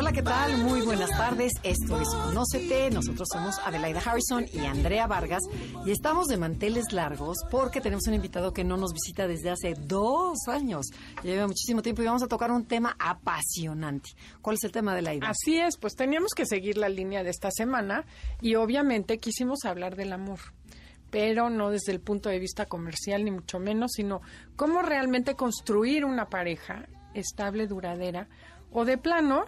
Hola, ¿qué tal? Muy buenas tardes. Esto es Conócete. Nosotros somos Adelaida Harrison y Andrea Vargas y estamos de manteles largos porque tenemos un invitado que no nos visita desde hace dos años. Lleva muchísimo tiempo y vamos a tocar un tema apasionante. ¿Cuál es el tema de la idea? Así es, pues teníamos que seguir la línea de esta semana y obviamente quisimos hablar del amor, pero no desde el punto de vista comercial ni mucho menos, sino cómo realmente construir una pareja estable, duradera o de plano,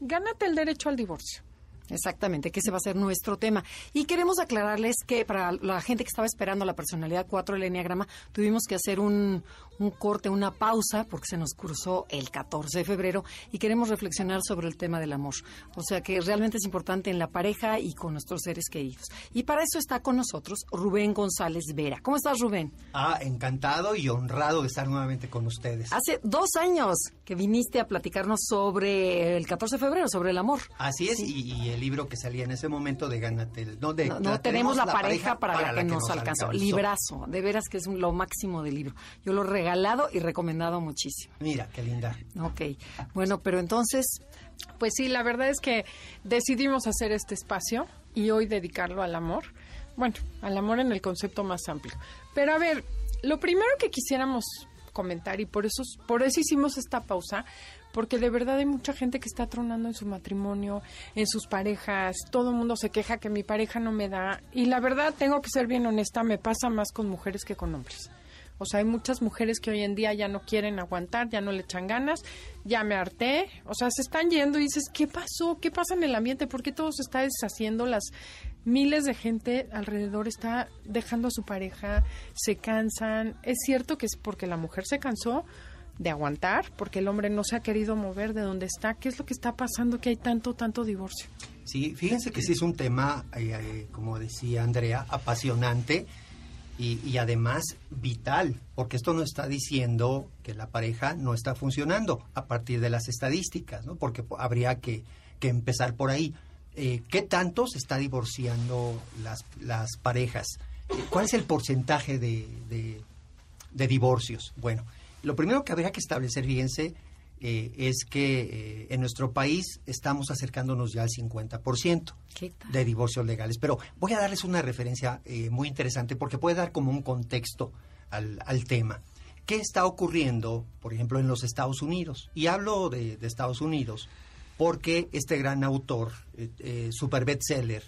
gánate el derecho al divorcio. Exactamente, que ese va a ser nuestro tema. Y queremos aclararles que para la gente que estaba esperando la personalidad 4 del Enneagrama, tuvimos que hacer un, un corte, una pausa, porque se nos cruzó el 14 de febrero y queremos reflexionar sobre el tema del amor. O sea que realmente es importante en la pareja y con nuestros seres queridos. Y para eso está con nosotros Rubén González Vera. ¿Cómo estás, Rubén? Ah, encantado y honrado de estar nuevamente con ustedes. Hace dos años que viniste a platicarnos sobre el 14 de febrero, sobre el amor. Así es, y, y el libro que salía en ese momento de Gánate. el- No, de, No, no la- tenemos la, pareja, para, la que, nos alcanzó. alcanzó. Librazo, de veras que es un- lo máximo del libro. Yo lo he regalado y recomendado muchísimo. Mira, qué linda. Ok, bueno, pero entonces, Pues sí, la verdad es que decidimos hacer este espacio y hoy dedicarlo al amor. Bueno, al amor en el concepto más amplio. Pero a ver, lo primero que quisiéramos comentar y por eso por eso hicimos esta pausa, porque de verdad hay mucha gente que está tronando en su matrimonio, en sus parejas, todo el mundo se queja que mi pareja no me da y la verdad tengo que ser bien honesta, me pasa más con mujeres que con hombres. O sea, hay muchas mujeres que hoy en día ya no quieren aguantar, ya no le echan ganas, ya me harté. O sea, se están yendo y dices, ¿qué pasó? ¿Qué pasa en el ambiente? ¿Por qué todo se está deshaciendo? Las miles de gente alrededor está dejando a su pareja, se cansan. Es cierto que es porque la mujer se cansó de aguantar, porque el hombre no se ha querido mover de donde está. ¿Qué es lo que está pasando que hay tanto, tanto divorcio? Sí, fíjense que sí es un tema, eh, eh, como decía Andrea, apasionante y, y además vital, porque esto no está diciendo que la pareja no está funcionando a partir de las estadísticas, ¿no? Porque po- habría que, que empezar por ahí. Eh, ¿Qué tanto se está divorciando las, las parejas? Eh, ¿Cuál es el porcentaje de, de- de divorcios? Bueno, lo primero que habría que establecer, fíjense, eh, es que eh, en nuestro país estamos acercándonos ya al 50% ¿qué tal? de divorcios legales. Pero voy a darles una referencia eh, muy interesante porque puede dar como un contexto al, al tema. ¿Qué está ocurriendo, por ejemplo, en los Estados Unidos? Y hablo de, de Estados Unidos porque este gran autor, eh, super bestseller,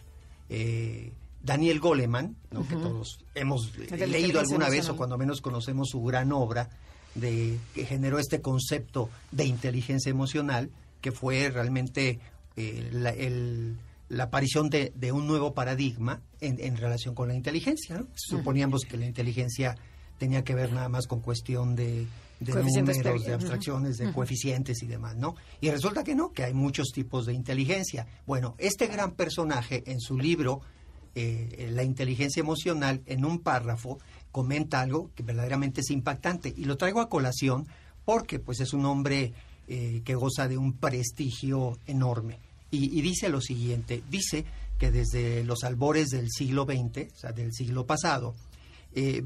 eh, Daniel Goleman, ¿no? que todos hemos leído alguna vez o cuando menos conocemos su gran obra, de, que generó este concepto de inteligencia emocional, que fue realmente eh, la, el- la aparición de, de un nuevo paradigma en, en relación con la inteligencia. ¿no? Suponíamos que la inteligencia tenía que ver nada más con cuestión de, números, de abstracciones, de coeficientes y demás, ¿no? Y resulta que no, que hay muchos tipos de inteligencia. Bueno, este gran personaje en su libro eh, La inteligencia emocional, en un párrafo, comenta algo que verdaderamente es impactante. Y lo traigo a colación porque pues es un hombre eh, que goza de un prestigio enorme. Y, dice lo siguiente, dice que desde los albores del siglo XX, o sea, del siglo pasado, eh,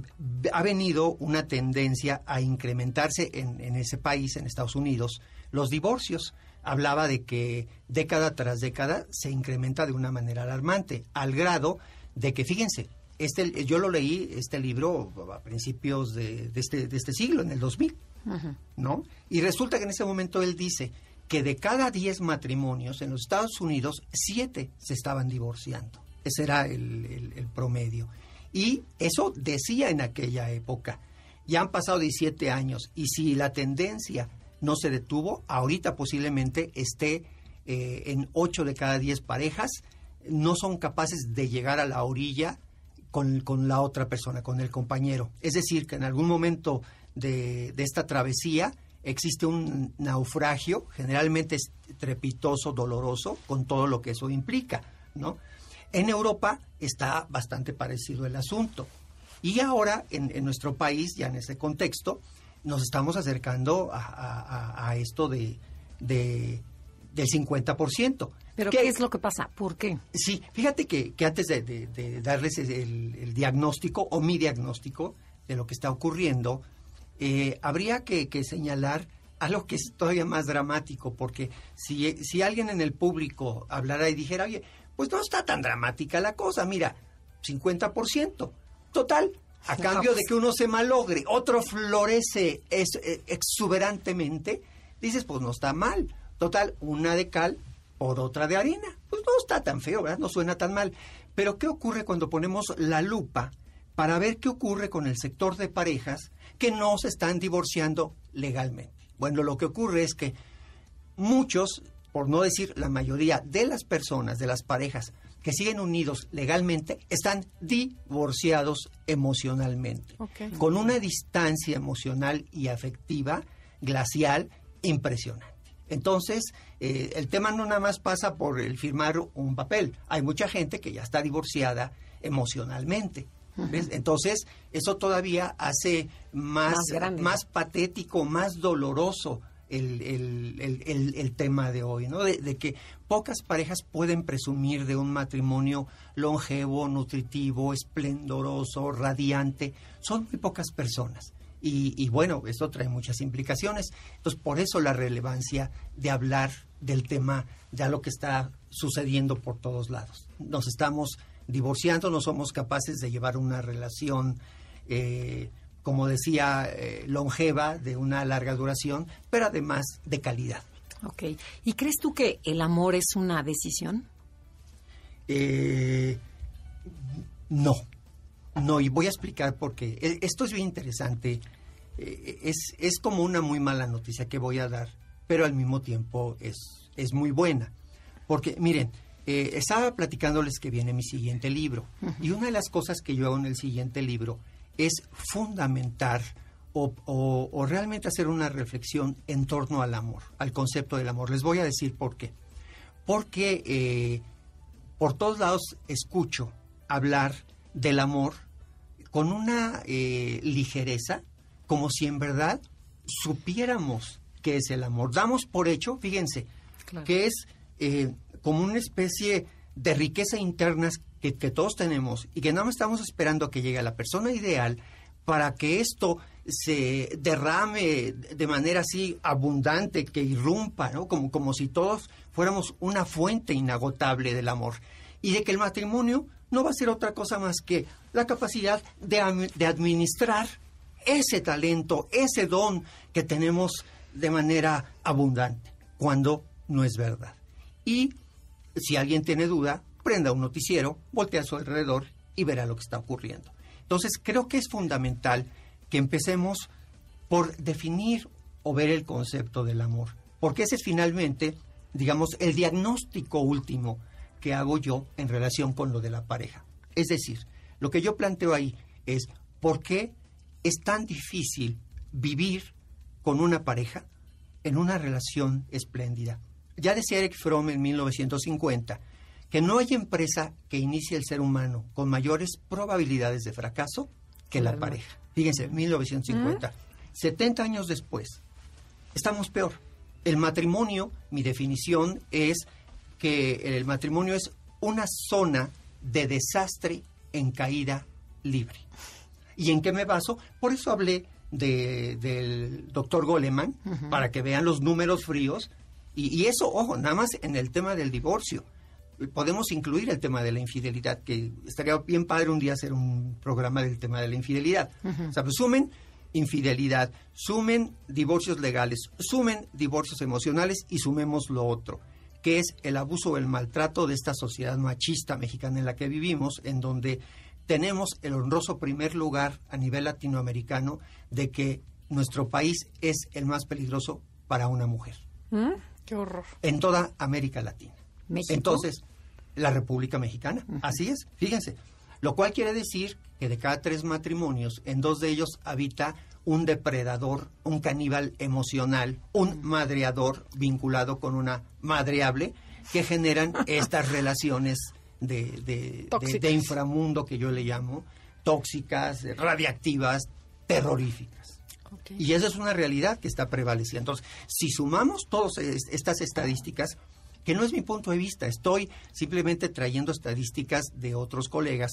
ha venido una tendencia a incrementarse en, en ese país, en Estados Unidos, los divorcios. Hablaba de que década tras década se incrementa de una manera alarmante, al grado de que, fíjense, este, yo lo leí, este libro, a principios de, de este, de este siglo, en el 2000, ¿no? Y resulta que en ese momento él dice que de cada 10 matrimonios en los Estados Unidos, 7 se estaban divorciando. Ese era el, el- el promedio. Y eso decía en aquella época. Ya han pasado 17 años y si la tendencia no se detuvo, ahorita posiblemente esté eh, en 8 de cada 10 parejas, no son capaces de llegar a la orilla con, con la otra persona, con el compañero. Es decir, que en algún momento de, esta travesía existe un naufragio, generalmente estrepitoso, doloroso, con todo lo que eso implica, ¿no? En Europa está bastante parecido el asunto. Y ahora, en, en nuestro país, ya en ese contexto, nos estamos acercando a esto de, de- del 50%. ¿Pero ¿Qué- qué es lo que pasa? ¿Por qué? Sí, fíjate que, que antes de, de- de darles el, el diagnóstico o mi diagnóstico de lo que está ocurriendo, eh, habría que, que señalar algo que es todavía más dramático, porque si, si alguien en el público hablara y dijera, oye, pues no está tan dramática la cosa, mira, 50%, total, a cambio de que uno se malogre, otro florece es- eh, exuberantemente, dices, pues no está mal. Total, una de cal por otra de arena. Pues no está tan feo, ¿verdad? No suena tan mal. Pero ¿qué ocurre cuando ponemos la lupa para ver qué ocurre con el sector de parejas que no se están divorciando legalmente? Bueno, lo que ocurre es que muchos, por no decir la mayoría de las personas, de las parejas que siguen unidos legalmente, están divorciados emocionalmente, con una distancia emocional y afectiva glacial impresionante. Entonces, eh, el tema no nada más pasa por el firmar un papel. Hay mucha gente que ya está divorciada emocionalmente. ¿ves? Entonces, eso todavía hace más, Más patético, más doloroso el, el- el- el- el tema de hoy, ¿no? De, de que pocas parejas pueden presumir de un matrimonio longevo, nutritivo, esplendoroso, radiante. Son muy pocas personas. Y, y bueno, esto trae muchas implicaciones. Entonces, por eso la relevancia de hablar del tema de lo que está sucediendo por todos lados. Nos estamos divorciando, no somos capaces de llevar una relación, eh, como decía, eh, longeva, de una larga duración, pero además de calidad. Ok. ¿Y crees tú que el amor es una decisión? Eh, no, no, y voy a explicar por qué. E- Esto es bien interesante. Eh, Es, es como una muy mala noticia que voy a dar, pero al mismo tiempo es, es muy buena. Porque, miren, eh, estaba platicándoles que viene mi siguiente libro, y una de las cosas que yo hago en el siguiente libro es fundamentar o, o- o realmente hacer una reflexión en torno al amor, al concepto del amor. Les voy a decir por qué. Porque eh, por todos lados escucho hablar del amor con una eh, ligereza, como si en verdad supiéramos qué es el amor. Damos por hecho, fíjense, Claro. que es eh, como una especie de riqueza interna que, que todos tenemos y que nada más estamos esperando a que llegue la persona ideal para que esto se derrame de manera así abundante, que irrumpa, ¿no? Como, como si todos fuéramos una fuente inagotable del amor. Y de que el matrimonio no va a ser otra cosa más que la capacidad de, de administrar ese talento, ese don que tenemos de manera abundante, cuando no es verdad. Y si alguien tiene duda, prenda un noticiero, voltea a su alrededor y verá lo que está ocurriendo. Entonces, creo que es fundamental que empecemos por definir o ver el concepto del amor, porque ese es finalmente, digamos, el diagnóstico último que hago yo en relación con lo de la pareja. Es decir, lo que yo planteo ahí es por qué es tan difícil vivir con una pareja en una relación espléndida. Ya decía Eric Fromm en 1950 que no hay empresa que inicie el ser humano con mayores probabilidades de fracaso que la pareja. Fíjense, 1950. 70 años después, estamos peor. El matrimonio, mi definición es que el matrimonio es una zona de desastre en caída libre. ¿Y en qué me baso? Por eso hablé de- del doctor Goleman, para que vean los números fríos. Y, y eso, ojo, nada más en el tema del divorcio. Podemos incluir el tema de la infidelidad, que estaría bien padre un día hacer un programa del tema de la infidelidad. O sea, pues sumen infidelidad, sumen divorcios legales, sumen divorcios emocionales y sumemos lo otro, que es el abuso o el maltrato de esta sociedad machista mexicana en la que vivimos, en donde tenemos el honroso primer lugar a nivel latinoamericano de que nuestro país es el más peligroso para una mujer ¿Mm? Qué horror. en toda América Latina. México. Entonces, la República Mexicana. Así es, fíjense. Lo cual quiere decir que de cada tres matrimonios, en dos de ellos habita un depredador, un caníbal emocional, un madreador vinculado con una madreable, que generan estas relaciones de, de- de- Tóxicas. de inframundo que yo le llamo, tóxicas, radiactivas, terroríficas. Y esa es una realidad que está prevaleciendo. Entonces, si sumamos todas es- estas estadísticas, que no es mi punto de vista, estoy simplemente trayendo estadísticas de otros colegas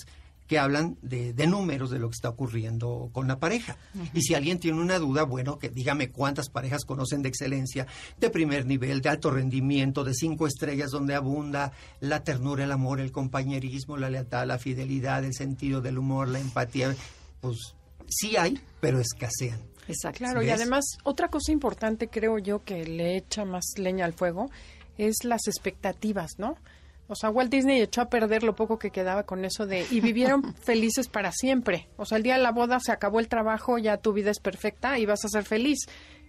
que hablan de, de números de lo que está ocurriendo con la pareja. Y si alguien tiene una duda, bueno, que dígame cuántas parejas conocen de excelencia, de primer nivel, de alto rendimiento, de cinco estrellas, donde abunda la ternura, el amor, el compañerismo, la lealtad, la fidelidad, el sentido del humor, la empatía. Pues sí hay, pero escasean. Exacto. Claro, y además, otra cosa importante creo yo que le echa más leña al fuego es las expectativas, ¿no? O sea, Walt Disney echó a perder lo poco que quedaba con eso de y vivieron felices para siempre. O sea, el día de la boda se acabó el trabajo, ya tu vida es perfecta y vas a ser feliz.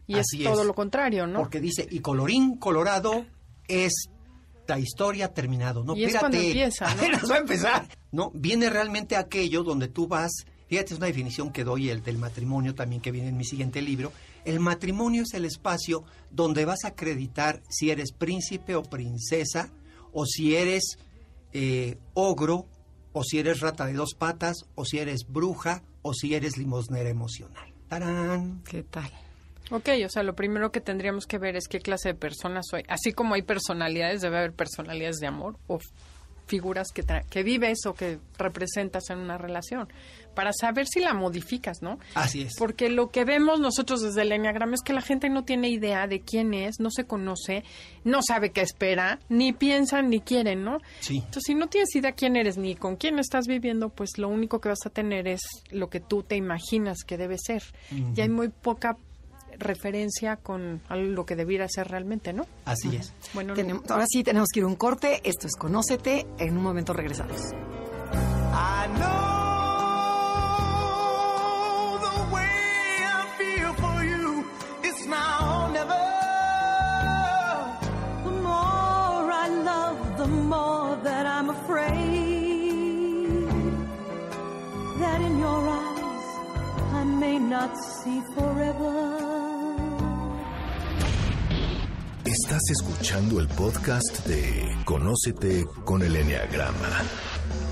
Y Así es todo es. lo contrario, ¿no? Porque dice, y colorín colorado, esta historia ha terminado. No, Y es espérate, cuando empieza, ¿no? apenas va a empezar. No, viene realmente aquello donde tú vas, fíjate, es una definición que doy el del matrimonio también que viene en mi siguiente libro. El matrimonio es el espacio donde vas a acreditar si eres príncipe o princesa, o si eres eh, ogro, o si eres rata de dos patas, o si eres bruja, o si eres limosnera emocional. ¡Tarán! ¿Qué tal? Ok, o sea, lo primero que tendríamos que ver es qué clase de persona soy. Así como hay personalidades, debe haber personalidades de amor o figuras que, tra- que vives o que representas en una relación, para saber si la modificas, ¿no? Así es. Porque lo que vemos nosotros desde el Enneagrama es que la gente no tiene idea de quién es, no se conoce, no sabe qué espera, ni piensan ni quieren, ¿no? Sí. Entonces, si no tienes idea quién eres ni con quién estás viviendo, pues lo único que vas a tener es lo que tú te imaginas que debe ser. Y hay muy poca referencia con lo que debiera ser realmente, ¿no? Así es. Bueno, Tenemos- ahora sí tenemos que ir a un corte. Esto es Conócete. En un momento regresamos. I know the way I feel for you. It's now or never. The more I love, the more that I'm afraid that in your eyes I may not see forever. Estás escuchando el podcast de Conócete con el Enneagrama.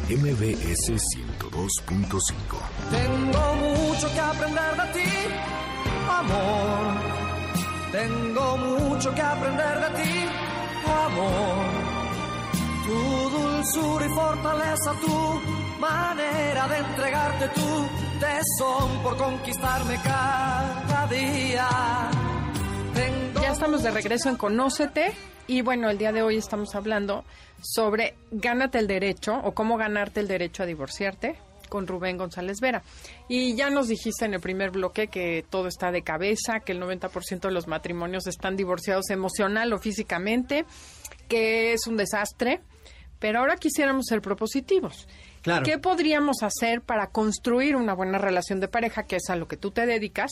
MBS 102.5. Tengo mucho que aprender de ti, amor. Tengo mucho que aprender de ti, amor. Tu dulzura y fortaleza, tu manera de entregarte tu tesón por conquistarme cada día. Estamos de regreso en Conócete y bueno, el día de hoy estamos hablando sobre gánate el derecho o cómo ganarte el derecho a divorciarte con Rubén González Vera. Y ya nos dijiste en el primer bloque que todo está de cabeza, que el 90% de los matrimonios están divorciados emocional o físicamente, que es un desastre, pero ahora quisiéramos ser propositivos. Claro. ¿Qué podríamos hacer para construir una buena relación de pareja, que es a lo que tú te dedicas?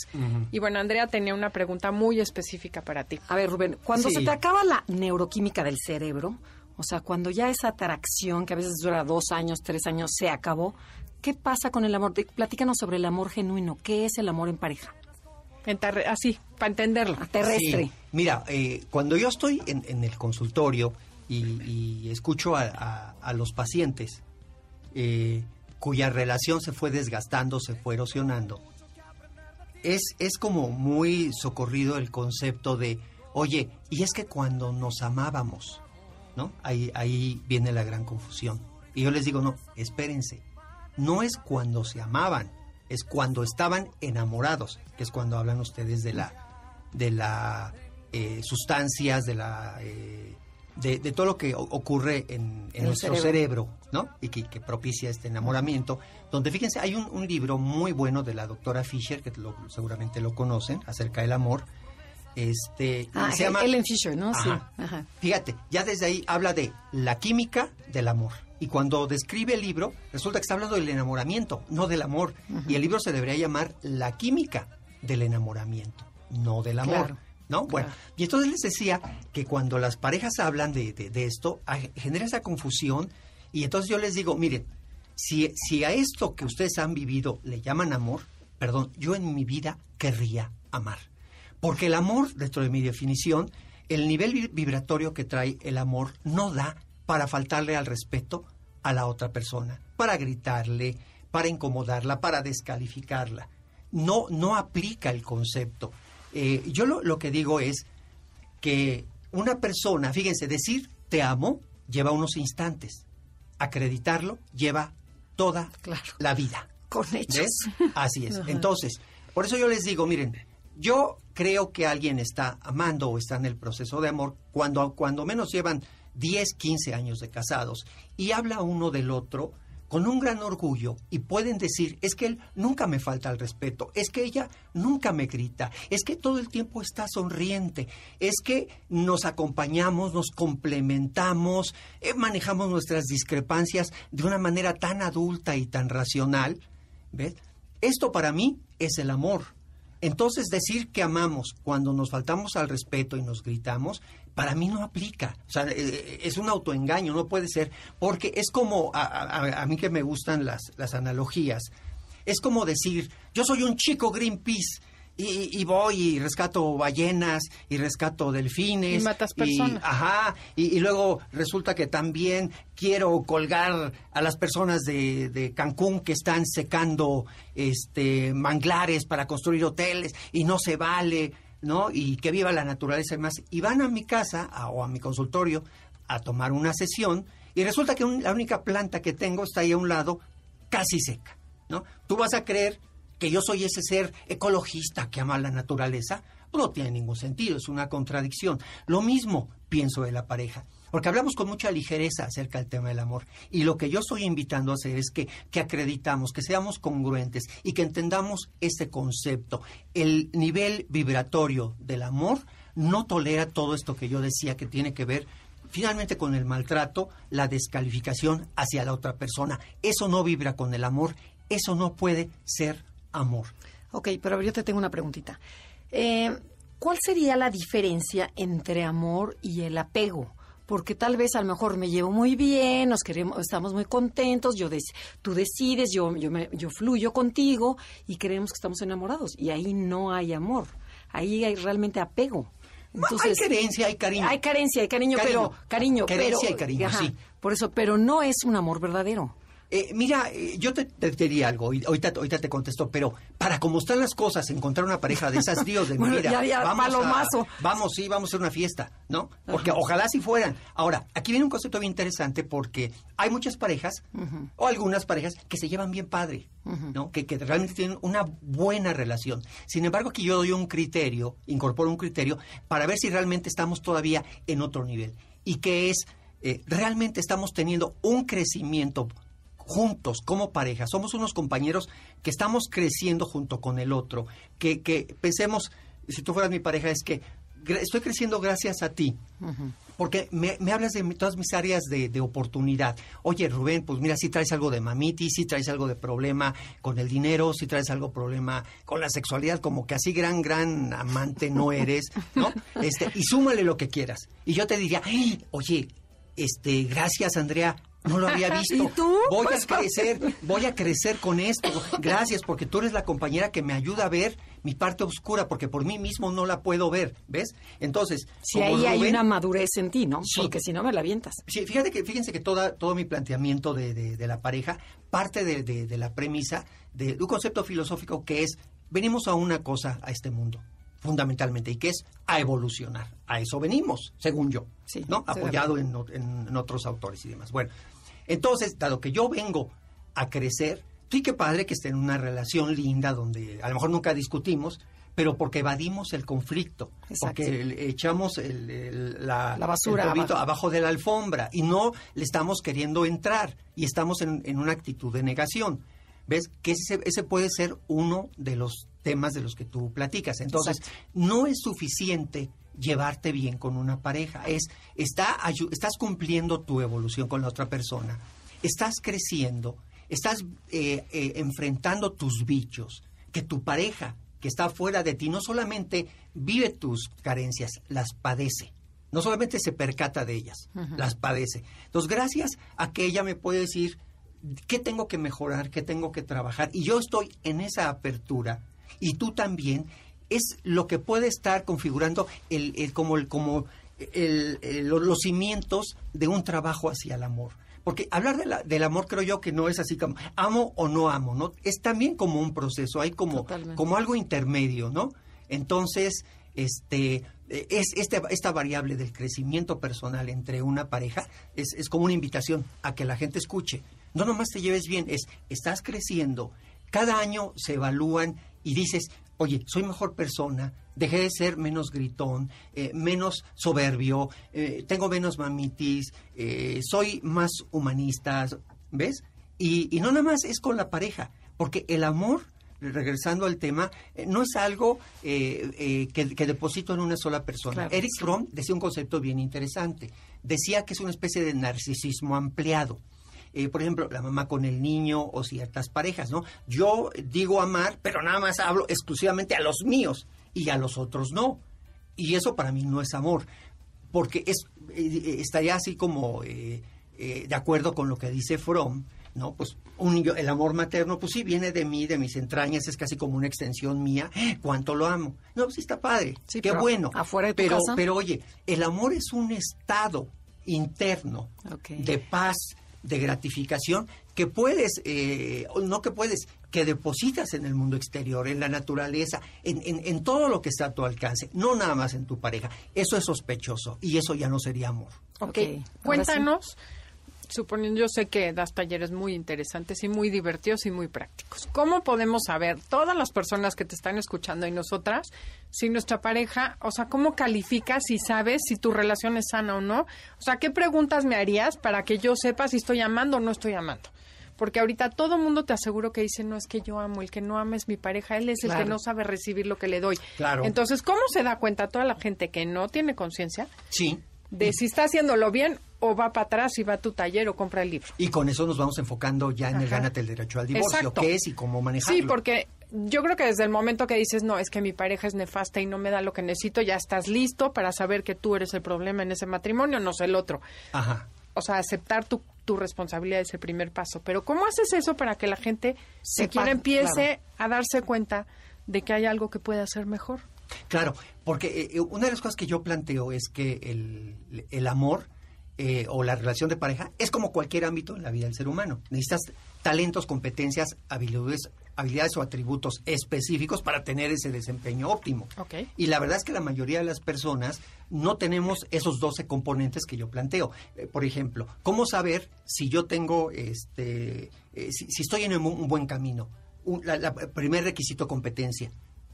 Y bueno, Andrea tenía una pregunta muy específica para ti. A ver, Rubén, cuando Sí. se te acaba la neuroquímica del cerebro, o sea, cuando ya esa atracción, que a veces dura dos años, tres años, se acabó, ¿qué pasa con el amor? De- Platícanos sobre el amor genuino. ¿Qué es el amor en pareja? En así, para entenderlo. Terrestre. Sí. Mira, eh, cuando yo estoy en, en el consultorio y, y escucho a, a- a los pacientes eh, cuya relación se fue desgastando, se fue erosionando, es, es como muy socorrido el concepto de, oye, y es que cuando nos amábamos, ¿no? Ahí, ahí viene la gran confusión. Y yo les digo, no, espérense, no es cuando se amaban, es cuando estaban enamorados, que es cuando hablan ustedes de la, de la eh, sustancias, de la eh, de, de todo lo que ocurre en, nuestro cerebro. cerebro, ¿no? Y que, que propicia este enamoramiento. Donde fíjense, hay un, un libro muy bueno de la doctora Fisher, que lo- seguramente lo conocen, acerca del amor. Este, Ah, se llama Ellen Fisher, ¿no? Sí. Ajá. Fíjate, ya desde ahí habla de la química del amor. Y cuando describe el libro, resulta que está hablando del enamoramiento, no del amor. Y el libro se debería llamar La química del enamoramiento, no del amor. Claro. ¿No? Bueno, y entonces les decía que cuando las parejas hablan de, de- de esto, genera esa confusión y entonces yo les digo, miren, si, si a esto que ustedes han vivido le llaman amor, perdón, yo en mi vida querría amar. Porque el amor, dentro de mi definición, el nivel vi- vibratorio que trae el amor no da para faltarle al respeto a la otra persona, para gritarle, para incomodarla, para descalificarla. No, no aplica el concepto. Eh, yo lo, lo que digo es que una persona, fíjense, decir te amo lleva unos instantes, acreditarlo lleva toda Claro. la vida. Con hechos. ¿Ves? Así es. Entonces, por eso yo les digo, miren, yo creo que alguien está amando o está en el proceso de amor cuando, cuando menos llevan 10, 15 años de casados y habla uno del otro con un gran orgullo y pueden decir, es que él nunca me falta el respeto, es que ella nunca me grita, es que todo el tiempo está sonriente, es que nos acompañamos, nos complementamos, eh, manejamos nuestras discrepancias de una manera tan adulta y tan racional, ¿ves? Esto para mí es el amor. Entonces decir que amamos cuando nos faltamos al respeto y nos gritamos, para mí no aplica. O sea, eh, es un autoengaño, no puede ser, porque es como, a, a- a mí que me gustan las, las analogías, es como decir, yo soy un chico Greenpeace y, y voy y rescato ballenas y rescato delfines. Y matas personas. Ajá, y, y luego resulta que también quiero colgar a las personas de, de Cancún que están secando este manglares para construir hoteles y no se vale, ¿no? Y que viva la naturaleza y más. Y van a mi casa a- o a mi consultorio a tomar una sesión y resulta que un- la única planta que tengo está ahí a un lado casi seca, ¿no? Tú vas a creer que yo soy ese ser ecologista que ama la naturaleza, no tiene ningún sentido, es una contradicción. Lo mismo pienso de la pareja, porque hablamos con mucha ligereza acerca del tema del amor. Y lo que yo estoy invitando a hacer es que, que acreditamos, que seamos congruentes y que entendamos este concepto. El nivel vibratorio del amor no tolera todo esto que yo decía que tiene que ver finalmente con el maltrato, la descalificación hacia la otra persona. Eso no vibra con el amor, eso no puede ser amor. Ok, pero a ver, yo te tengo una preguntita. Eh, ¿Cuál sería la diferencia entre amor y el apego? Porque tal vez a lo mejor me llevo muy bien, nos queremos, estamos muy contentos, yo dec- tú decides, yo, yo, me- yo fluyo contigo y creemos que estamos enamorados. Y ahí no hay amor, ahí hay realmente apego. hay carencia, hay cariño. Hay carencia, hay cariño, Cariño. pero cariño, Carencia pero, y cariño, sí. Por eso, pero no es un amor verdadero. Eh, mira, eh, yo te, te diría algo, y ahorita, ahorita te contesto, pero para cómo están las cosas, encontrar una pareja de esas, Dios de mi Bueno, vida, ya, ya, vamos, palomazo. a, vamos, sí, vamos a hacer una fiesta, ¿no? Porque ojalá si fueran. Ahora, aquí viene un concepto bien interesante porque hay muchas parejas, o algunas parejas, que se llevan bien padre, ¿no? Que, que realmente tienen una buena relación. Sin embargo, aquí yo doy un criterio, incorporo un criterio, para ver si realmente estamos todavía en otro nivel. Y que es, eh, realmente estamos teniendo un crecimiento juntos como pareja, somos unos compañeros que estamos creciendo junto con el otro, que, que pensemos, si tú fueras mi pareja, es que estoy creciendo gracias a ti. Porque me, me hablas de todas mis áreas de, de oportunidad. Oye, Rubén, pues mira, si traes algo de mamitis, si traes algo de problema con el dinero, si traes algo problema con la sexualidad, como que así gran, gran amante no eres, ¿no? Este, y súmale lo que quieras. Y yo te diría, "Ay, oye, este, gracias, Andrea, no lo había visto. ¿Y tú? Voy a crecer, voy a crecer con esto. Gracias, porque tú eres la compañera que me ayuda a ver mi parte oscura, porque por mí mismo no la puedo ver, ¿ves? Entonces, Si como ahí hay una madurez en ti, ¿no? Sí. Porque si no me la avientas. Sí, fíjate que, fíjense que toda, todo mi planteamiento de, de- de la pareja parte de, de- la premisa de un concepto filosófico que es, venimos a una cosa, a este mundo, fundamentalmente, y que es a evolucionar. A eso venimos, según yo, Sí, ¿no? Apoyado en- en otros autores y demás. Bueno, entonces, dado que yo vengo a crecer, sí que padre que esté en una relación linda donde a lo mejor nunca discutimos, pero porque evadimos el conflicto, Exacto. porque echamos el- el- la, La basura el abajo. abajo de la alfombra y no le estamos queriendo entrar y estamos en, en una actitud de negación. ¿Ves? Que ese, ese puede ser uno de los temas de los que tú platicas. Entonces, Exacto. no es suficiente llevarte bien con una pareja. Es, está, estás cumpliendo tu evolución con la otra persona. Estás creciendo. Estás eh, eh, enfrentando tus bichos. Que tu pareja que está fuera de ti no solamente vive tus carencias, las padece. No solamente se percata de ellas, las padece. Entonces, gracias a que ella me puede decir qué tengo que mejorar, qué tengo que trabajar, y yo estoy en esa apertura, y tú también, es lo que puede estar configurando el, el- como, el, como el- el- lo- los cimientos de un trabajo hacia el amor. Porque hablar de la- del amor creo yo que no es así como amo o no amo, ¿no? Es también como un proceso, hay como, Totalmente. como algo intermedio, ¿no? Entonces, este, eh, es este, esta variable del crecimiento personal entre una pareja es, es como una invitación a que la gente escuche. No nomás te lleves bien, es, estás creciendo, cada año se evalúan y dices, oye, soy mejor persona, dejé de ser menos gritón, eh, menos soberbio, eh, tengo menos mamitis, eh, soy más humanista, ¿ves? Y, y no nada más es con la pareja, porque el amor, regresando al tema, no es algo eh, eh, que, que deposito en una sola persona. Claro, Eric sí. Fromm decía un concepto bien interesante. Decía que es una especie de narcisismo ampliado. Eh, por ejemplo, la mamá con el niño o ciertas parejas, ¿no? Yo digo amar, pero nada más hablo exclusivamente a los míos y a los otros no. Y eso para mí no es amor, porque es, eh, estaría así como eh, de acuerdo con lo que dice Fromm, ¿no? Pues un el amor materno, pues sí, viene de mí, de mis entrañas, es casi como una extensión mía. ¿Cuánto lo amo? No, pues sí está padre, Sí, qué bueno. afuera de tu pero, casa. pero oye, el amor es un estado interno de paz, de gratificación, que puedes, eh, o no que puedes, que depositas en el mundo exterior, en la naturaleza, en, en- en todo lo que está a tu alcance, no nada más en tu pareja. Eso es sospechoso y eso ya no sería amor. Ok, Ok, ahora cuéntanos, suponiendo, yo sé que das talleres muy interesantes y muy divertidos y muy prácticos. ¿Cómo podemos saber, todas las personas que te están escuchando y nosotras, si nuestra pareja, o sea, cómo calificas y sabes si tu relación es sana o no? O sea, ¿qué preguntas me harías para que yo sepa si estoy amando o no estoy amando? Porque ahorita todo mundo te aseguro que dice, no es que yo amo, el que no ama es mi pareja, él es el que no sabe recibir lo que le doy. Claro. Entonces, ¿cómo se da cuenta toda la gente que no tiene conciencia Sí. de si está haciéndolo bien o va para atrás y va a tu taller o compra el libro. Y con eso nos vamos enfocando ya en el gánate el derecho al divorcio, Exacto. qué es y cómo manejarlo. Sí, porque yo creo que desde el momento que dices, no, es que mi pareja es nefasta y no me da lo que necesito, ya estás listo para saber que tú eres el problema en ese matrimonio, no sé el otro. Ajá. O sea, aceptar tu, tu responsabilidad es el primer paso. Pero ¿cómo haces eso para que la gente se Sepa, quiera empiece claro. a darse cuenta de que hay algo que puede hacer mejor? Claro, porque eh, una de las cosas que yo planteo es que el, el amor eh, o la relación de pareja es como cualquier ámbito en la vida del ser humano. Necesitas talentos, competencias, habilidades, habilidades o atributos específicos para tener ese desempeño óptimo. Y la verdad es que la mayoría de las personas no tenemos esos 12 componentes que yo planteo. Eh, por ejemplo, ¿cómo saber si yo tengo, este, eh, si, si estoy en un, un buen camino? Un- la- la- primer requisito, competencia,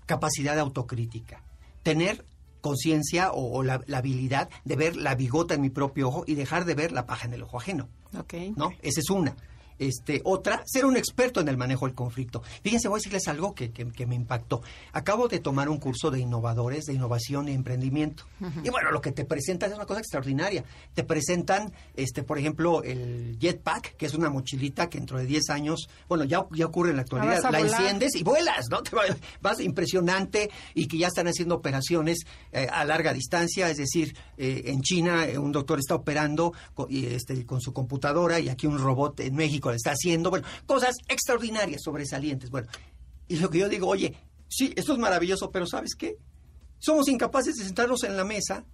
capacidad de autocrítica, tener conciencia o, o la, la habilidad de ver la bigota en mi propio ojo y dejar de ver la paja en el ojo ajeno. Ok. ¿no? Esa es una. Este, otra, ser un experto en el manejo del conflicto. Fíjense, voy a decirles algo que, que- que me impactó. Acabo de tomar un curso de innovadores, de innovación y emprendimiento. Y bueno, lo que te presentan es una cosa extraordinaria. Te presentan, este, por ejemplo, el Jetpack, que es una mochilita que dentro de 10 años, bueno, ya, ya ocurre en la actualidad, la enciendes y vuelas, ¿no? Te va- vas impresionante y que ya están haciendo operaciones eh, a larga distancia, es decir, eh, en China eh, un doctor está operando co- y, este, con su computadora y aquí un robot en México está haciendo, bueno, cosas extraordinarias, sobresalientes, bueno. Y lo que yo digo, oye, sí, esto es maravilloso, pero ¿sabes qué? Somos incapaces de sentarnos en la mesa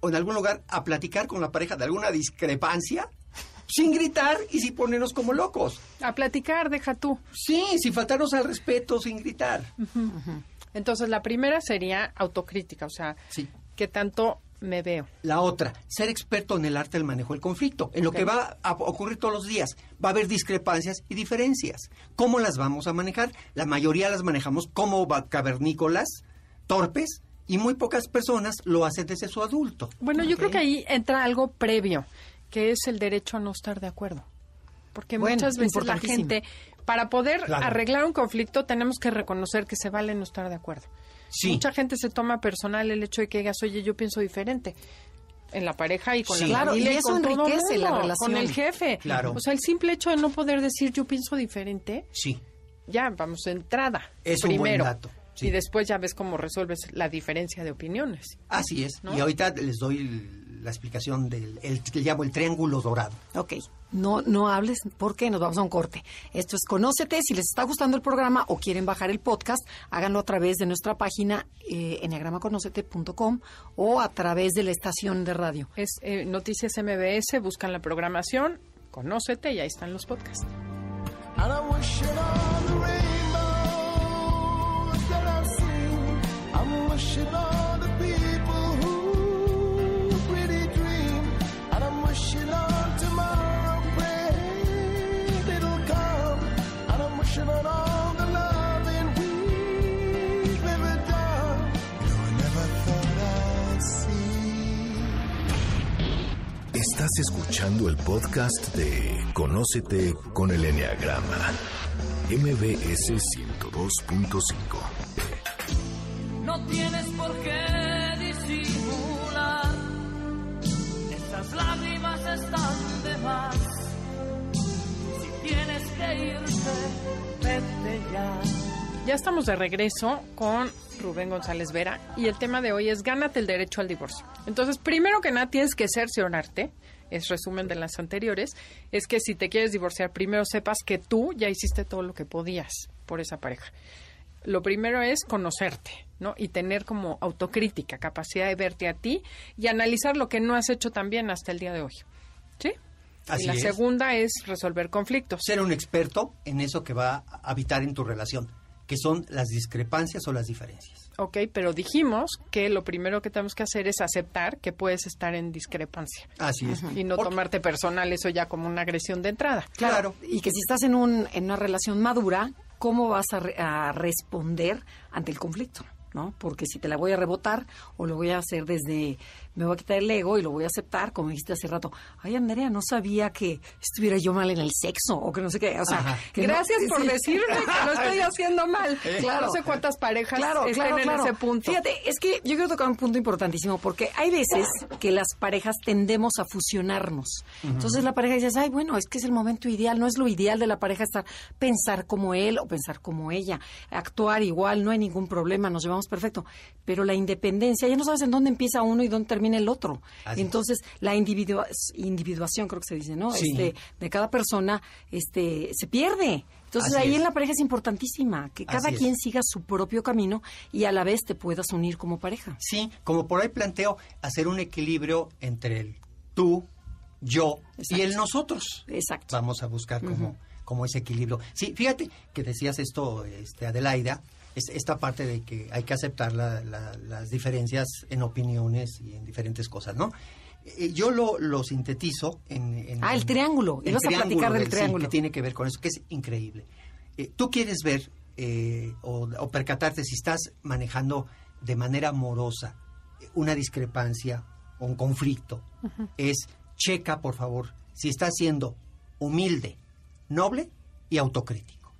o en algún lugar a platicar con la pareja de alguna discrepancia sin gritar y sin ponernos como locos. A platicar, deja tú. Sí, sin faltarnos al respeto, sin gritar. Entonces, la primera sería autocrítica, o sea, Sí. ¿qué tanto me veo? La otra, ser experto en el arte del manejo del conflicto, en lo que va a ocurrir todos los días. Va a haber discrepancias y diferencias. ¿Cómo las vamos a manejar? La mayoría las manejamos como cavernícolas, torpes, y muy pocas personas lo hacen desde su adulto. Bueno, yo creo que ahí entra algo previo, que es el derecho a no estar de acuerdo. Porque Bueno, muchas veces la gente, para poder Claro. arreglar un conflicto, tenemos que reconocer que se vale no estar de acuerdo. Sí. Mucha gente se toma personal el hecho de que digas, oye, yo pienso diferente. En la pareja y con Sí. la Claro, familia y eso con todo enriquece la mundo, relación. Con el jefe. Claro. O sea, el simple hecho de no poder decir yo pienso diferente, Sí, ya, vamos, entrada. es un buen primero. dato. Y después ya ves cómo resuelves la diferencia de opiniones. Así es. ¿No? Y ahorita les doy l- la explicación del el, que llamo el triángulo dorado. Ok, no, no hables porque nos vamos a un corte. Esto es Conócete. Si les está gustando el programa o quieren bajar el podcast, háganlo a través de nuestra página eh, enneagramaconocete.com o a través de la estación de radio. Es eh, Noticias MBS, buscan la programación, conócete y ahí están los podcasts. And I'm Estás escuchando el podcast de Conócete con el Enneagrama. MBS 102.5. No tienes por qué disimular. Esas lágrimas están de más. Si tienes que irte, vete ya. Ya estamos de regreso con Rubén González Vera y el tema de hoy es gánate el derecho al divorcio. Entonces, primero que nada tienes que cerciorarte, es resumen de las anteriores, es que si te quieres divorciar, primero sepas que tú ya hiciste todo lo que podías por esa pareja. Lo primero es conocerte, ¿no? Y tener como autocrítica, capacidad de verte a ti y analizar lo que no has hecho tan bien hasta el día de hoy. ¿Sí? Así y la es. segunda es resolver conflictos. Ser un experto en eso que va a habitar en tu relación, que son las discrepancias o las diferencias. Ok, pero dijimos que lo primero que tenemos que hacer es aceptar que puedes estar en discrepancia Así es. y no Porque- tomarte personal eso ya como una agresión de entrada. Claro. Y que si estás en, un, en una relación madura, ¿cómo vas a, re- a responder ante el conflicto? ¿no? Porque si te la voy a rebotar o lo voy a hacer desde, me voy a quitar el ego y lo voy a aceptar, como dijiste hace rato, ay Andrea, no sabía que estuviera yo mal en el sexo o que no sé qué, o sea, que no- Gracias por sí. decirme que lo estoy haciendo mal. Claro. No sé cuántas parejas Claro, claro, en claro. ese punto. Fíjate, es que yo quiero tocar un punto importantísimo porque hay veces que las parejas tendemos a fusionarnos. Entonces la pareja dice, ay, bueno, es que es el momento ideal, no es lo ideal de la pareja estar pensar como él o pensar como ella, actuar igual, no hay ningún problema, nos llevamos perfecto. Pero la independencia, ya no sabes en dónde empieza uno y dónde termina el otro. Así. Entonces la individua- individuación, creo que se dice, ¿no? Sí. Este, de cada persona este, se pierde. Entonces Así ahí es. en la pareja es importantísima que cada Así es. quien siga su propio camino y a la vez te puedas unir como pareja. Sí, como por ahí planteo hacer un equilibrio entre el tú, yo y el nosotros. Exacto. Vamos a buscar como, como ese equilibrio. Sí, fíjate que decías esto, este, Adelaida, es esta parte de que hay que aceptar la- la- las diferencias en opiniones y en diferentes cosas, ¿no? Eh, Yo lo, lo sintetizo en, en- Ah, el triángulo. el Ibas a platicar del triángulo. que tiene que ver con eso, que es increíble. Eh, Tú quieres ver eh, o, o percatarte si estás manejando de manera amorosa una discrepancia o un conflicto. Es checa, por favor, si estás siendo humilde, noble y autocrítico.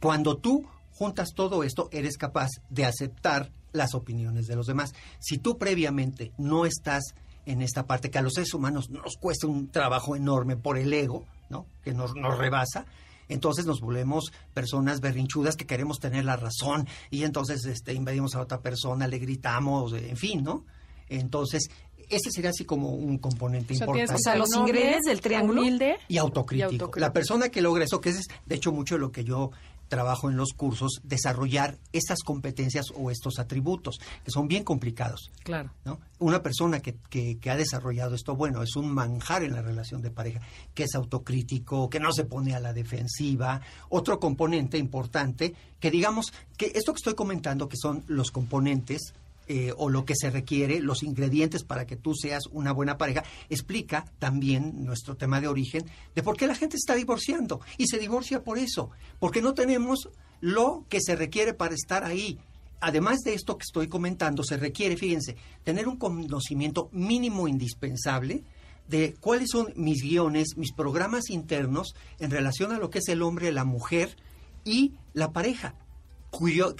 Cuando tú juntas todo esto, eres capaz de aceptar las opiniones de los demás. Si tú previamente no estás en esta parte que a los seres humanos nos cuesta un trabajo enorme por el ego, ¿no? Que nos, nos rebasa, entonces nos volvemos personas berrinchudas que queremos tener la razón y entonces este, invadimos a otra persona, le gritamos, en fin, ¿no? Entonces, ese sería así como un componente O sea, tienes importante. que O sea, los ingredientes del triángulo. humilde y autocrítico. Y autocrítico. La persona que logra eso, que es de hecho mucho de lo que yo trabajo en los cursos, desarrollar estas competencias o estos atributos, que son bien complicados. Claro. ¿no? Una persona que, que- que ha desarrollado esto, bueno, es un manjar en la relación de pareja, que es autocrítico, que no se pone a la defensiva. Otro componente importante, que digamos que esto que estoy comentando, que son los componentes eh, o lo que se requiere, los ingredientes para que tú seas una buena pareja, explica también nuestro tema de origen de por qué la gente está divorciando. Y se divorcia por eso, porque no tenemos lo que se requiere para estar ahí. Además de esto que estoy comentando, se requiere, fíjense, tener un conocimiento mínimo indispensable de cuáles son mis guiones, mis programas internos en relación a lo que es el hombre, la mujer y la pareja cuyo,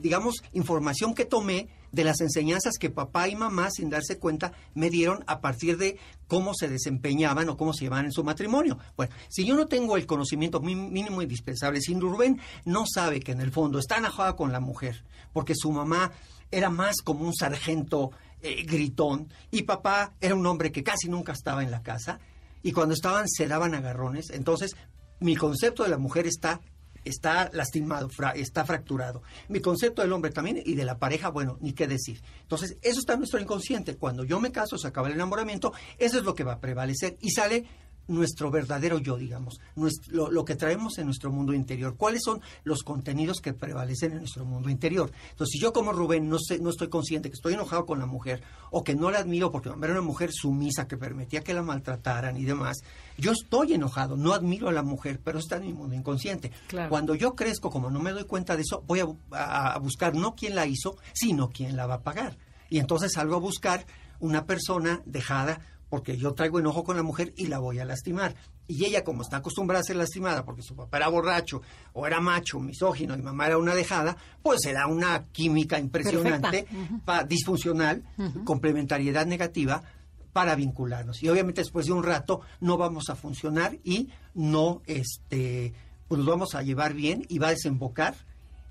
digamos, información que tomé de las enseñanzas que papá y mamá, sin darse cuenta, me dieron a partir de cómo se desempeñaban o cómo se llevaban en su matrimonio. Bueno, si yo no tengo el conocimiento mi- mínimo indispensable, si Rubén no sabe que en el fondo está enojada con la mujer, porque su mamá era más como un sargento eh, gritón y papá era un hombre que casi nunca estaba en la casa y cuando estaban se daban agarrones, entonces mi concepto de la mujer está está lastimado, fra- está fracturado. Mi concepto del hombre también y de la pareja, bueno, ni qué decir. Entonces, eso está en nuestro inconsciente. Cuando yo me caso, se acaba el enamoramiento, eso es lo que va a prevalecer y sale nuestro verdadero yo, digamos, lo que traemos en nuestro mundo interior. ¿Cuáles son los contenidos que prevalecen en nuestro mundo interior? Entonces, si yo como Rubén no, sé, no estoy consciente que estoy enojado con la mujer o que no la admiro porque era una mujer sumisa que permitía que la maltrataran y demás, yo estoy enojado, no admiro a la mujer, pero está en mi mundo inconsciente. Claro. Cuando yo crezco, como no me doy cuenta de eso, voy a, a- a buscar no quién la hizo, sino quién la va a pagar. Y entonces salgo a buscar una persona dejada porque yo traigo enojo con la mujer y la voy a lastimar. Y ella, como está acostumbrada a ser lastimada porque su papá era borracho o era macho, misógino y mamá era una dejada, pues será una química impresionante, pa- disfuncional, complementariedad negativa para vincularnos. Y obviamente después de un rato no vamos a funcionar y no este pues nos vamos a llevar bien y va a desembocar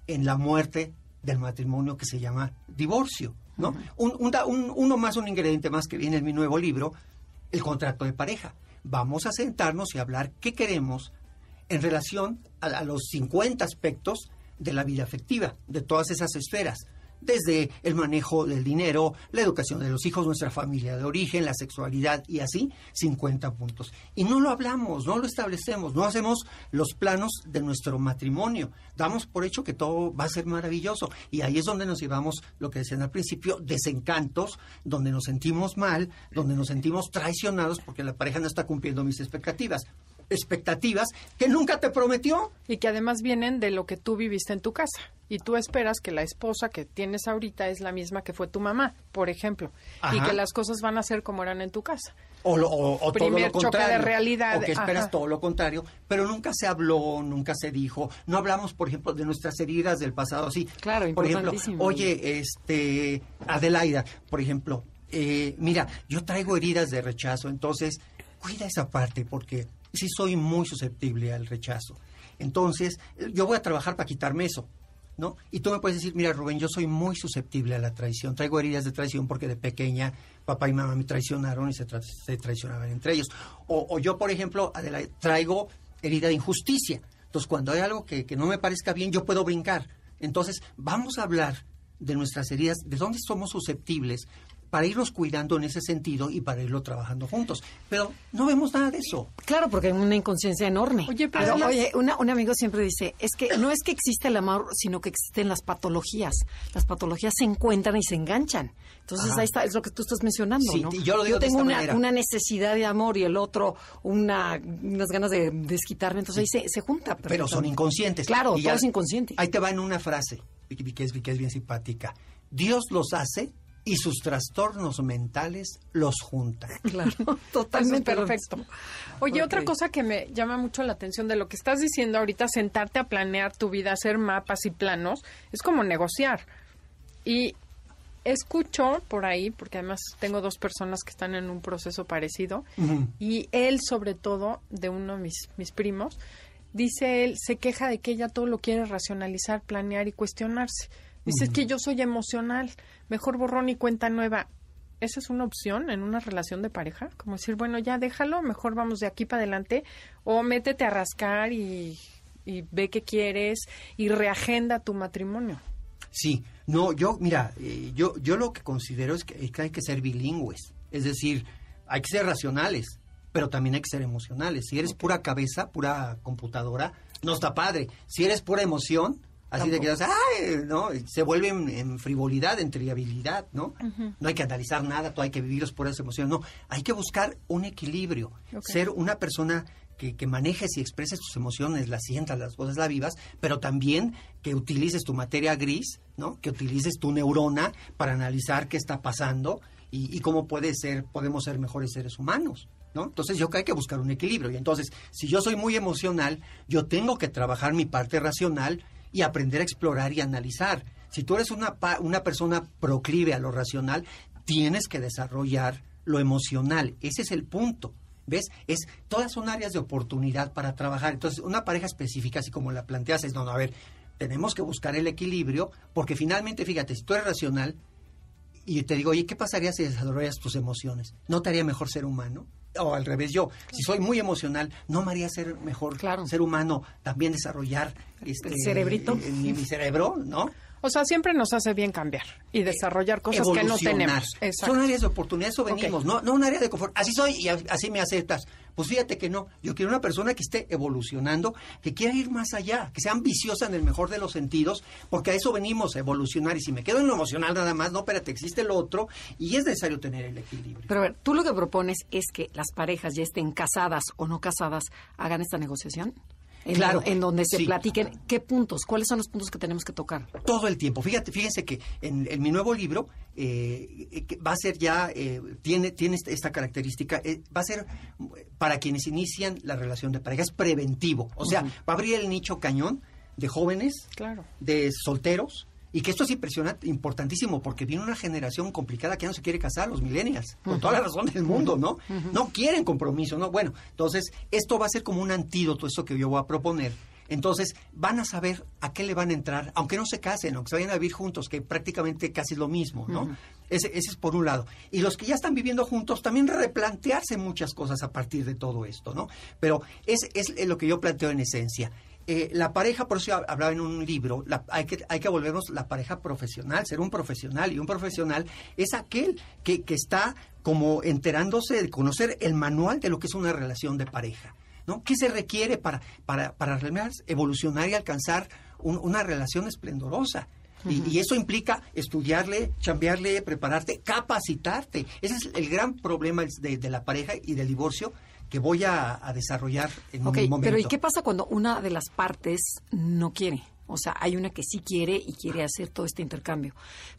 en la muerte del matrimonio que se llama divorcio, ¿no? Un- un uno más, un ingrediente más que viene en mi nuevo libro, el contrato de pareja. Vamos a sentarnos y hablar qué queremos en relación a, a los 50 aspectos de la vida afectiva, de todas esas esferas, desde el manejo del dinero, la educación de los hijos, nuestra familia de origen, la sexualidad y así, 50 puntos. Y no lo hablamos, no lo establecemos, no hacemos los planos de nuestro matrimonio. Damos por hecho que todo va a ser maravilloso. Y ahí es donde nos llevamos, lo que decían al principio, desencantos, donde nos sentimos mal, donde nos sentimos traicionados porque la pareja no está cumpliendo mis expectativas. Expectativas que nunca te prometió. Y que además vienen de lo que tú viviste en tu casa. Y tú esperas que la esposa que tienes ahorita es la misma que fue tu mamá, por ejemplo. Y que las cosas van a ser como eran en tu casa. O, lo- o- o todo Primer choque de realidad, O que esperas ajá. todo lo contrario. Pero nunca se habló, nunca se dijo. No hablamos, por ejemplo, de nuestras heridas del pasado. Así. Claro, Por ejemplo, oye, este, Adelaida, por ejemplo, eh, mira, yo traigo heridas de rechazo, entonces cuida esa parte porque sí soy muy susceptible al rechazo. Entonces, yo voy a trabajar para quitarme eso. ¿No? Y tú me puedes decir, mira Rubén, yo soy muy susceptible a la traición, traigo heridas de traición porque de pequeña papá y mamá me traicionaron y se, se traicionaban entre ellos. O, o yo, por ejemplo, traigo herida de injusticia. Entonces, cuando hay algo que, que no me parezca bien, yo puedo brincar. Entonces, vamos a hablar de nuestras heridas, de dónde somos susceptibles, para irnos cuidando en ese sentido y para irlo trabajando juntos. Pero no vemos nada de eso. Claro, porque hay una inconsciencia enorme. Oye, pero oye, una- un amigo siempre dice, es que no es que existe el amor, sino que existen las patologías. Las patologías se encuentran y se enganchan. Entonces Ajá. ahí está, es lo que tú estás mencionando, Sí, ¿no? y yo lo digo de tengo esta una, una necesidad de amor y el otro una, unas ganas de desquitarme, entonces ahí se, se junta. pero son inconscientes. Claro, Y todo ya- es inconsciente. Ahí te va en una frase, que es, que es bien simpática. Dios los hace y sus trastornos mentales los juntan. Claro, Eso es totalmente. perfecto. Oye, otra cosa que me llama mucho la atención de lo que estás diciendo ahorita, sentarte a planear tu vida, hacer mapas y planos, es como negociar. Y escucho por ahí, porque además tengo dos personas que están en un proceso parecido, y él sobre todo, de uno de mis, mis primos, dice él, se queja de que ella todo lo quiere racionalizar, planear y cuestionarse. Dice, es que yo soy emocional, mejor borrón y cuenta nueva. ¿Esa es una opción en una relación de pareja? Como decir, bueno, ya déjalo, mejor vamos de aquí para adelante, o métete a rascar y, y ve qué quieres y reagenda tu matrimonio. Sí, no, yo, mira, eh, yo, yo lo que considero es que, es que hay que ser bilingües. Es decir, hay que ser racionales, pero también hay que ser emocionales. Si eres pura cabeza, pura computadora, no está padre. Si eres pura emoción, así de que, ay, ¿no? Se vuelve en, en frivolidad, en trivialidad, ¿no? No hay que analizar nada, todo hay que vivirlos por esa emoción. No, hay que buscar un equilibrio. Ser una persona que, que manejes y expreses tus emociones, las sientas, las cosas, las vivas, pero también que utilices tu materia gris, ¿no? Que utilices tu neurona para analizar qué está pasando y, y cómo puede ser, podemos ser mejores seres humanos. ¿No? Entonces yo creo que hay que buscar un equilibrio. Y entonces, si yo soy muy emocional, yo tengo que trabajar mi parte racional y aprender a explorar y analizar. Si tú eres una, una persona proclive a lo racional, tienes que desarrollar lo emocional. Ese es el punto. ¿Ves? Es, todas son áreas de oportunidad para trabajar. Entonces, una pareja específica, así como la planteas, es, no, no, a ver, tenemos que buscar el equilibrio, porque finalmente, fíjate, si tú eres racional, y te digo, oye, ¿qué pasaría si desarrollas tus emociones? ¿No te haría mejor ser humano? O al revés, yo, si soy muy emocional, ¿no me haría ser mejor Claro. ser humano? También desarrollar este, cerebrito. eh, mi, mi cerebro, ¿no? O sea, siempre nos hace bien cambiar y desarrollar cosas que no tenemos. Exacto. Son áreas de oportunidad, eso venimos, no, no un área de confort. Así soy y así me aceptas. Pues fíjate que no. Yo quiero una persona que esté evolucionando, que quiera ir más allá, que sea ambiciosa en el mejor de los sentidos, porque a eso venimos, a evolucionar. Y si me quedo en lo emocional nada más, no, espérate, existe lo otro y es necesario tener el equilibrio. Pero a ver, tú lo que propones es que las parejas ya estén casadas o no casadas hagan esta negociación. En, Claro, en donde se sí. platiquen qué puntos, cuáles son los puntos que tenemos que tocar. todo el tiempo. Fíjate, fíjense que en, en mi nuevo libro eh, eh, va a ser ya, eh, tiene, tiene esta, esta característica, eh, va a ser eh, para quienes inician la relación de pareja, es preventivo. O sea, va a abrir el nicho cañón de jóvenes, Claro. de solteros, y que esto es impresionante, importantísimo, porque viene una generación complicada que ya no se quiere casar, los millennials, con toda la razón del mundo, ¿no? No quieren compromiso, ¿no? Bueno, entonces, esto va a ser como un antídoto, eso que yo voy a proponer. Entonces, van a saber a qué le van a entrar, aunque no se casen, aunque se vayan a vivir juntos, que prácticamente casi es lo mismo, ¿no? ese, ese es por un lado. Y los que ya están viviendo juntos, también replantearse muchas cosas a partir de todo esto, ¿no? Pero es, es lo que yo planteo en esencia. Eh, la pareja, por eso hablaba en un libro, la- hay, que, hay que volvernos la pareja profesional, ser un profesional. Y un profesional es aquel que, que está como enterándose de conocer el manual de lo que es una relación de pareja. ¿no? ¿Qué se requiere para, para, para realmente evolucionar y alcanzar un- una relación esplendorosa? Y, y eso implica estudiarle, chambearle, prepararte, capacitarte. Ese es el gran problema de, de la pareja y del divorcio que voy a, a desarrollar en Ok, un momento. pero ¿y qué pasa cuando una de las partes no quiere? O sea, hay una que sí quiere y quiere hacer todo este intercambio,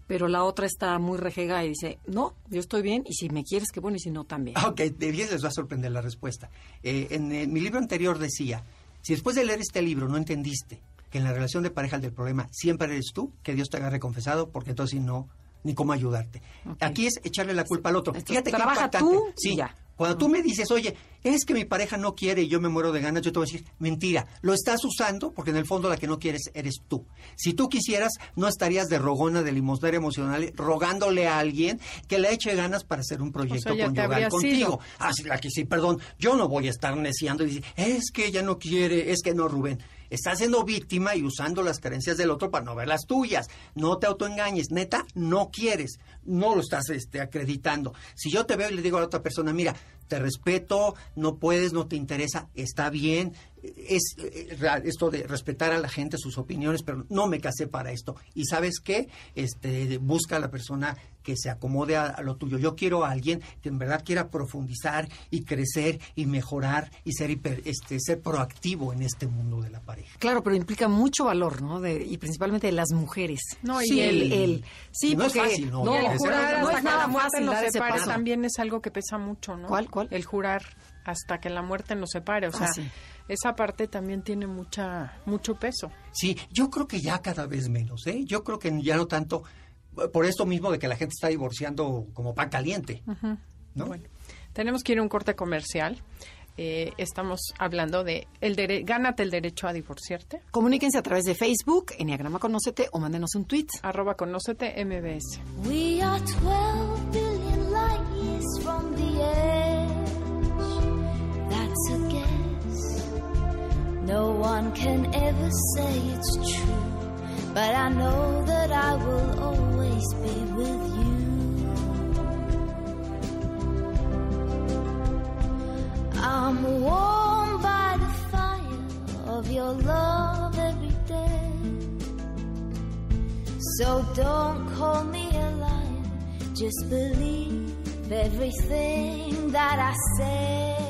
pero la otra está muy rejega y dice, no, yo estoy bien y si me quieres, qué bueno, y si no, también. Ok, de bien les va a sorprender la respuesta. Eh, en, eh, mi libro anterior decía, si después de leer este libro no entendiste que en la relación de pareja el del problema siempre eres tú, que Dios te haga reconfesado, porque entonces no, ni cómo ayudarte. Aquí es echarle la culpa al otro. Esto, Fíjate trabaja impactante. tú y sí, ya. Cuando tú me dices, oye, es que mi pareja no quiere y yo me muero de ganas, yo te voy a decir, mentira, lo estás usando porque en el fondo la que no quieres eres tú. Si tú quisieras, no estarías de rogona, de limosnera emocional, rogándole a alguien que le eche ganas para hacer un proyecto O sea, conyugal contigo. ido. Ah, la que sí, perdón, yo no voy a estar neciando y decir, es que ella no quiere, es que no, Rubén. Estás siendo víctima y usando las carencias del otro para no ver las tuyas. No te autoengañes, neta, no quieres, no lo estás este, acreditando. Si yo te veo y le digo a la otra persona, mira, te respeto, no puedes, no te interesa, está bien, es eh, esto de respetar a la gente sus opiniones, pero no me casé para esto. Y sabes qué, este, busca a la persona que se acomode a, a lo tuyo. Yo quiero a alguien que en verdad quiera profundizar y crecer y mejorar y ser hiper- este, ser proactivo en este mundo de la pareja. Claro, pero implica mucho valor, ¿no? De, y principalmente de las mujeres. No, y Sí, el- sí, no es porque fácil, ¿no? no, el jurar no es nada fácil paso. también es algo que pesa mucho, ¿no? ¿Cuál, cuál? El jurar hasta que la muerte nos separe, o sea, Ah, sí. esa parte también tiene mucha mucho peso. Sí, yo creo que ya cada vez menos, ¿eh? Yo creo que ya no tanto, por esto mismo de que la gente está divorciando como pan caliente, ¿no? Bueno, tenemos que ir a un corte comercial. Eh, estamos hablando de el dere- gánate el derecho a divorciarte. Comuníquense a través de Facebook, Enneagrama Conócete, o mándenos un tweet. Arroba conócete MBS. We are 12 a guess. No one can ever say it's true. But I know that I will always be with you. I'm warmed by the fire of your love every day. So don't call me a liar, just believe everything that I say.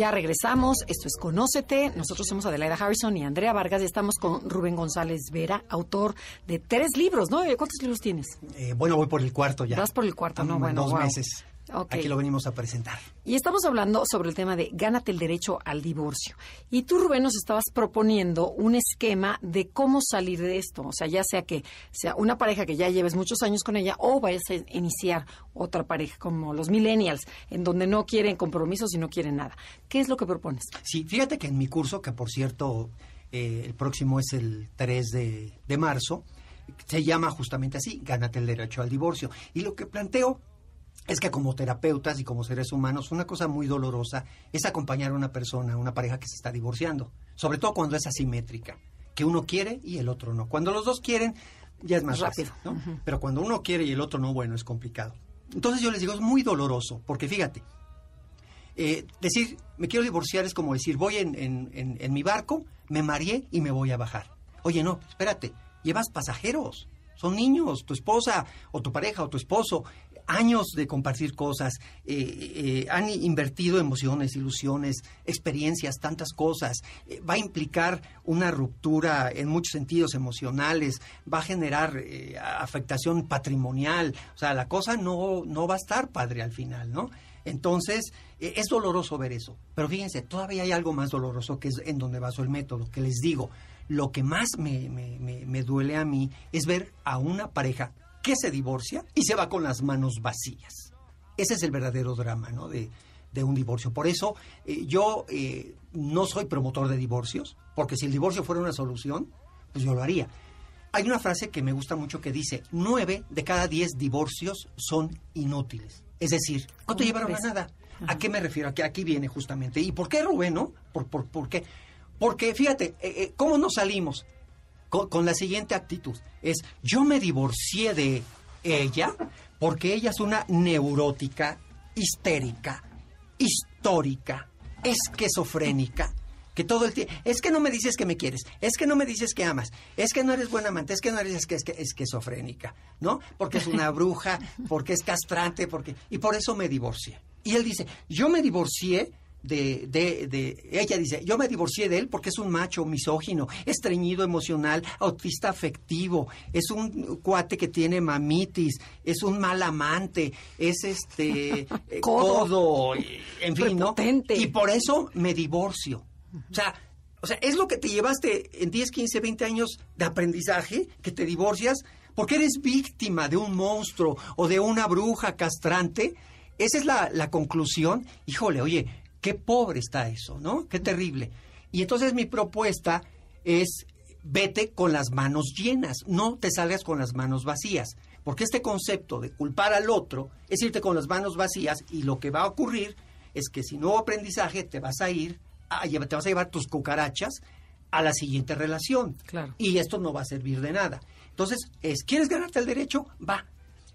Ya regresamos. Esto es Conócete. Nosotros somos Adelaida Harrison y Andrea Vargas y estamos con Rubén González Vera, autor de tres libros, ¿no? ¿Cuántos libros tienes? Eh, bueno, voy por el cuarto ya. Vas por el cuarto, ¿no? Bueno, dos wow. meses. Ok. Aquí lo venimos a presentar. Y estamos hablando sobre el tema de gánate el derecho al divorcio. Y tú, Rubén, nos estabas proponiendo un esquema de cómo salir de esto. O sea, ya sea que sea una pareja que ya lleves muchos años con ella o vayas a iniciar otra pareja como los millennials, en donde no quieren compromisos y no quieren nada. ¿Qué es lo que propones? Sí, fíjate que en mi curso, que por cierto eh, el próximo es el 3 de, de marzo, se llama justamente así, Gánate el derecho al divorcio. Y lo que planteo es que como terapeutas y como seres humanos, una cosa muy dolorosa es acompañar a una persona, a una pareja que se está divorciando, sobre todo cuando es asimétrica, que uno quiere y el otro no. Cuando los dos quieren, ya es más Rápido. fácil, ¿no? Pero cuando uno quiere y el otro no, bueno, es complicado. Entonces yo les digo, es muy doloroso, porque fíjate, eh, decir me quiero divorciar es como decir voy en, en- en- en mi barco, me mareé y me voy a bajar. Oye, no, espérate, llevas pasajeros, son niños, tu esposa o tu pareja o tu esposo, años de compartir cosas, eh, eh, han invertido emociones, ilusiones, experiencias, tantas cosas. Eh, va a implicar una ruptura en muchos sentidos emocionales, va a generar afectación patrimonial, o sea, la cosa no, no va a estar padre al final, ¿no? Entonces, es doloroso ver eso. Pero fíjense, todavía hay algo más doloroso que es en donde baso el método, que les digo, lo que más me, me- me- me duele a mí es ver a una pareja que se divorcia y se va con las manos vacías. Ese es el verdadero drama, ¿no? De, de un divorcio. Por eso eh, yo eh, no soy promotor de divorcios, porque si el divorcio fuera una solución, pues yo lo haría. Hay una frase que me gusta mucho que dice, nueve de cada diez divorcios son inútiles. Es decir, no te ¿Cómo llevaron a nada. ¿A qué me refiero? Aquí, aquí viene justamente. ¿Y por qué, Rubén, no? ¿Por, por, por qué? Porque, fíjate, eh, ¿cómo nos salimos? Con, la siguiente actitud. Es, yo me divorcié de ella porque ella es una neurótica, histérica, histórica, esquizofrénica, que todo el tiempo... Es que no me dices que me quieres, es que no me dices que amas, es que no eres buena amante, es que no eres es que, es que- esquizofrénica, ¿no? Porque es una bruja, porque es castrante, porque... Y por eso me divorcié. Y él dice, yo me divorcié de, de, de, ella dice, yo me divorcié de él porque es un macho misógino, estreñido emocional, autista afectivo, es un cuate que tiene mamitis, es un mal amante, es este eh, Codo. en fin, ¿no? Y por eso me divorcio. O sea, o sea, es lo que te llevaste en 10, 15, 20 años de aprendizaje, que te divorcias, porque eres víctima de un monstruo o de una bruja castrante. Esa es la, la conclusión. Híjole, oye, qué pobre está eso, ¿no? Qué terrible. Y entonces mi propuesta es vete con las manos llenas, no te salgas con las manos vacías. Porque este concepto de culpar al otro es irte con las manos vacías y lo que va a ocurrir es que si no hubo aprendizaje te vas a ir, a te vas a llevar tus cucarachas a la siguiente relación. Claro. Y esto no va a servir de nada. Entonces, es, ¿quieres ganarte el derecho? Va.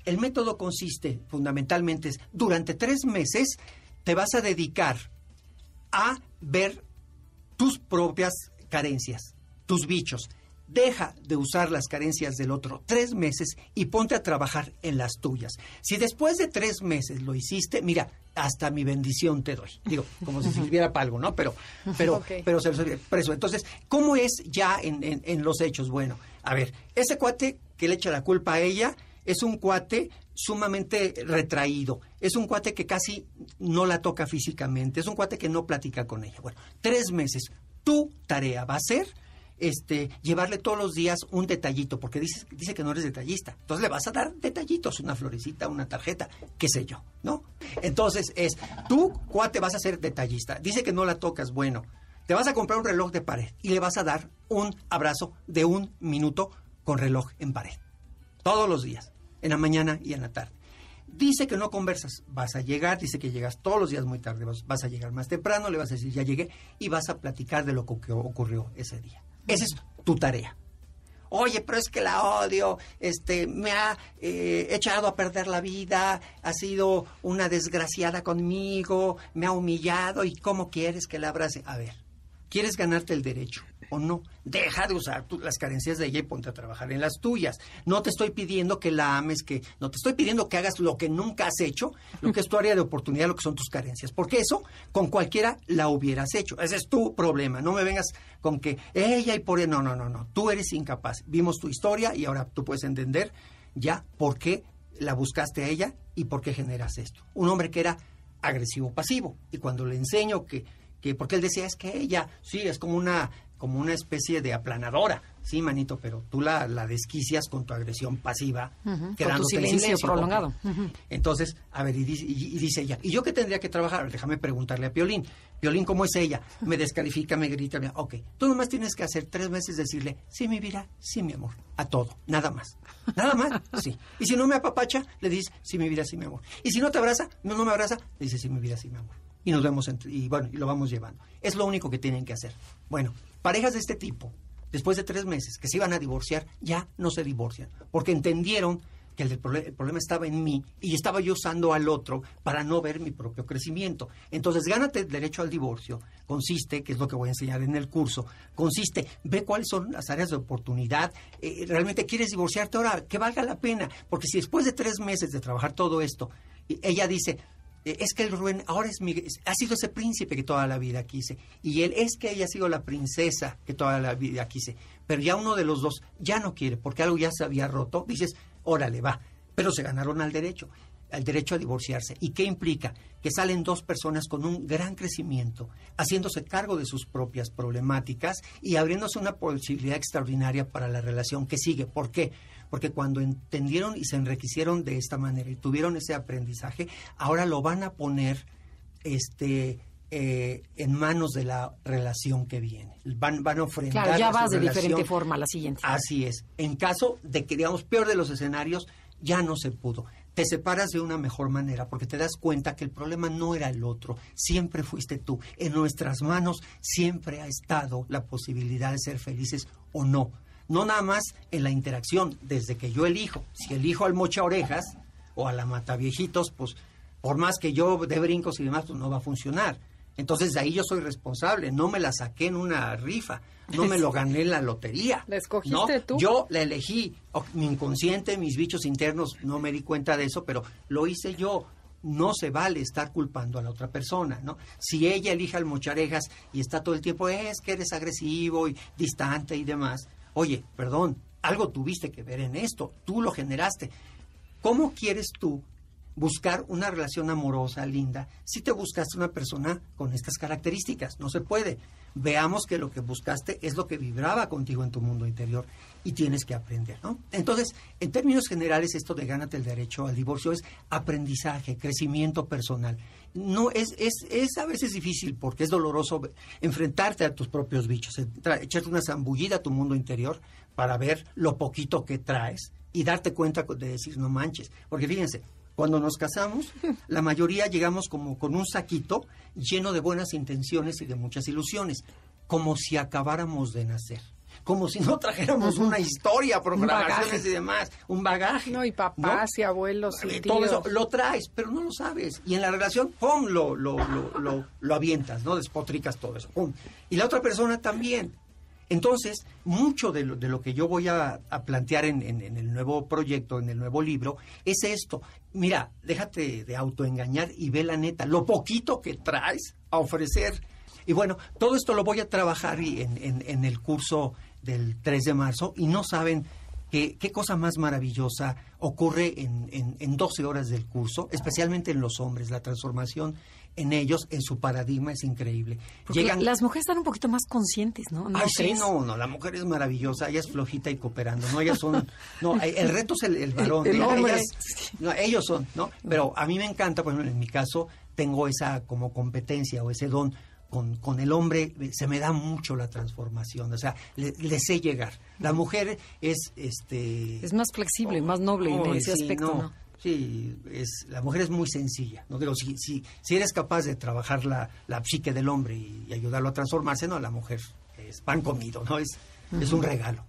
El método consiste fundamentalmente es, durante tres meses te vas a dedicar a ver tus propias carencias, tus bichos. Deja de usar las carencias del otro tres meses y ponte a trabajar en las tuyas. Si después de tres meses lo hiciste, mira, hasta mi bendición te doy. Digo, como si sirviera para algo, ¿no? Pero, pero, pero se lo preso. Entonces, ¿cómo es ya en, en- en los hechos? Bueno, a ver, ese cuate que le echa la culpa a ella es un cuate sumamente retraído, es un cuate que casi no la toca físicamente, es un cuate que no platica con ella. Bueno, tres meses. Tu tarea va a ser este, llevarle todos los días un detallito, porque dice, dice que no eres detallista. Entonces le vas a dar detallitos, una florecita, una tarjeta, qué sé yo, ¿no? Entonces es, tú, cuate, vas a ser detallista. Dice que no la tocas, bueno, te vas a comprar un reloj de pared y le vas a dar un abrazo de un minuto con reloj en pared. Todos los días, en la mañana y en la tarde. Dice que no conversas, vas a llegar, dice que llegas todos los días muy tarde, vas, a llegar más temprano, le vas a decir ya llegué y vas a platicar de lo que ocurrió ese día. Esa es tu tarea. Oye, pero es que la odio, este, me ha eh, echado a perder la vida, ha sido una desgraciada conmigo, me ha humillado y cómo quieres que la abrace. A ver, ¿Quieres ganarte el derecho o no? Deja de usar las carencias de ella y ponte a trabajar en las tuyas. No te estoy pidiendo que la ames, que no te estoy pidiendo que hagas lo que nunca has hecho, lo que es tu área de oportunidad, lo que son tus carencias. Porque eso con cualquiera la hubieras hecho. Ese es tu problema. No me vengas con que ella y por ella. No, no, no, no. Tú eres incapaz. Vimos tu historia y ahora tú puedes entender ya por qué la buscaste a ella y por qué generas esto. Un hombre que era agresivo pasivo y cuando le enseño que, que porque él decía es que ella sí es como una como una especie de aplanadora sí manito pero tú la, la desquicias con tu agresión pasiva con tu quedándote en silencio prolongado. entonces a ver y dice, y- y dice ella y yo qué tendría que trabajar déjame preguntarle a Piolín. Piolín cómo es ella me descalifica me grita me- ok tú nomás tienes que hacer tres meses decirle sí mi vida sí mi amor a todo nada más. Nada más sí. Y si no me apapacha le dices sí mi vida sí mi amor y si no te abraza no no me abraza le dices sí mi vida sí mi amor y nos vemos entre- y bueno y lo vamos llevando es lo único que tienen que hacer bueno parejas de este tipo después de tres meses que se iban a divorciar ya no se divorcian porque entendieron que el, el problema estaba en mí y estaba yo usando al otro para no ver mi propio crecimiento. Entonces, gánate el derecho al divorcio. Consiste, que es lo que voy a enseñar en el curso, consiste, ve cuáles son las áreas de oportunidad. eh, realmente quieres divorciarte ahora, que valga la pena. Porque si después de tres meses de trabajar todo esto, ella dice, es que el Rubén ahora es mi, ha sido ese príncipe que toda la vida quise. Y él es que ella ha sido la princesa que toda la vida quise. Pero ya uno de los dos ya no quiere, porque algo ya se había roto. Dices, órale, va. Pero se ganaron al derecho, al derecho a divorciarse. ¿Y qué implica? Que salen dos personas con un gran crecimiento, haciéndose cargo de sus propias problemáticas y abriéndose una posibilidad extraordinaria para la relación que sigue. ¿Por qué? Porque cuando entendieron y se enriquecieron de esta manera y tuvieron ese aprendizaje, ahora lo van a poner este eh, en manos de la relación que viene. Van, van a ofrendar Claro, ya vas de relación. diferente forma a la siguiente. Así es. En caso de que, digamos, peor de los escenarios, ya no se pudo. Te separas de una mejor manera porque te das cuenta que el problema no era el otro, siempre fuiste tú. En nuestras manos siempre ha estado la posibilidad de ser felices o no. No nada más en la interacción, desde que yo elijo. Si elijo al mocha orejas o a la mata viejitos, pues por más que yo dé brincos y demás, pues no va a funcionar. Entonces de ahí yo soy responsable, no me la saqué en una rifa, no me lo gané en la lotería. ¿La escogiste ¿no? tú? Yo la elegí, O- mi inconsciente, mis bichos internos, no me di cuenta de eso, pero lo hice yo. No se vale estar culpando a la otra persona, ¿no? Si ella elige al mocharejas y está todo el tiempo, es que eres agresivo y distante y demás. Oye, perdón, algo tuviste que ver en esto, tú lo generaste. ¿Cómo quieres tú buscar una relación amorosa, linda, si te buscaste una persona con estas características? No se puede. Veamos que lo que buscaste es lo que vibraba contigo en tu mundo interior y tienes que aprender, ¿no? Entonces, en términos generales, esto de gánate el derecho al divorcio es aprendizaje, crecimiento personal. No es, es, es a veces difícil porque es doloroso enfrentarte a tus propios bichos, echarte una zambullida a tu mundo interior para ver lo poquito que traes y darte cuenta de decir no manches. Porque fíjense, cuando nos casamos, la mayoría llegamos como con un saquito lleno de buenas intenciones y de muchas ilusiones, como si acabáramos de nacer. Como si no trajéramos una historia, programaciones bagaje. y demás, un bagaje. No, y papás y abuelos y todo eso lo traes, pero no lo sabes. Y en la relación, ¡pum! Lo, lo, lo, lo, lo avientas, ¿no? Despotricas todo eso, ¡pum! Y la otra persona también. Entonces, mucho de lo, de lo que yo voy a, plantear en, en- el nuevo proyecto, en el nuevo libro, es esto. Mira, déjate de autoengañar y ve la neta, lo poquito que traes a ofrecer. Y bueno, todo esto lo voy a trabajar y en, en- en el curso del 3 de marzo y no saben qué, qué cosa más maravillosa ocurre en, en, en 12 horas del curso, especialmente en los hombres. La transformación en ellos, en su paradigma, es increíble. Porque la- las mujeres están un poquito más conscientes, ¿no? ¿No Ay, sí, no, no, la mujer es maravillosa, ella es flojita y cooperando, ¿no? Ellas son, no, el el reto es el, el varón, El hombre. Ellas- no, ellos son, ¿no? Pero a mí me encanta, por ejemplo, en mi caso, tengo esa como competencia o ese don con, con el hombre, eh, se me da mucho la transformación, o sea, le, le sé llegar. La mujer es, este... Es más flexible, más noble en ese sí, aspecto, ¿no? Sí, es, la mujer es muy sencilla. No digo, si, si, si eres capaz de trabajar la, la psique del hombre y, y ayudarlo a transformarse, no, la mujer es pan comido, ¿no? Es, es un regalo.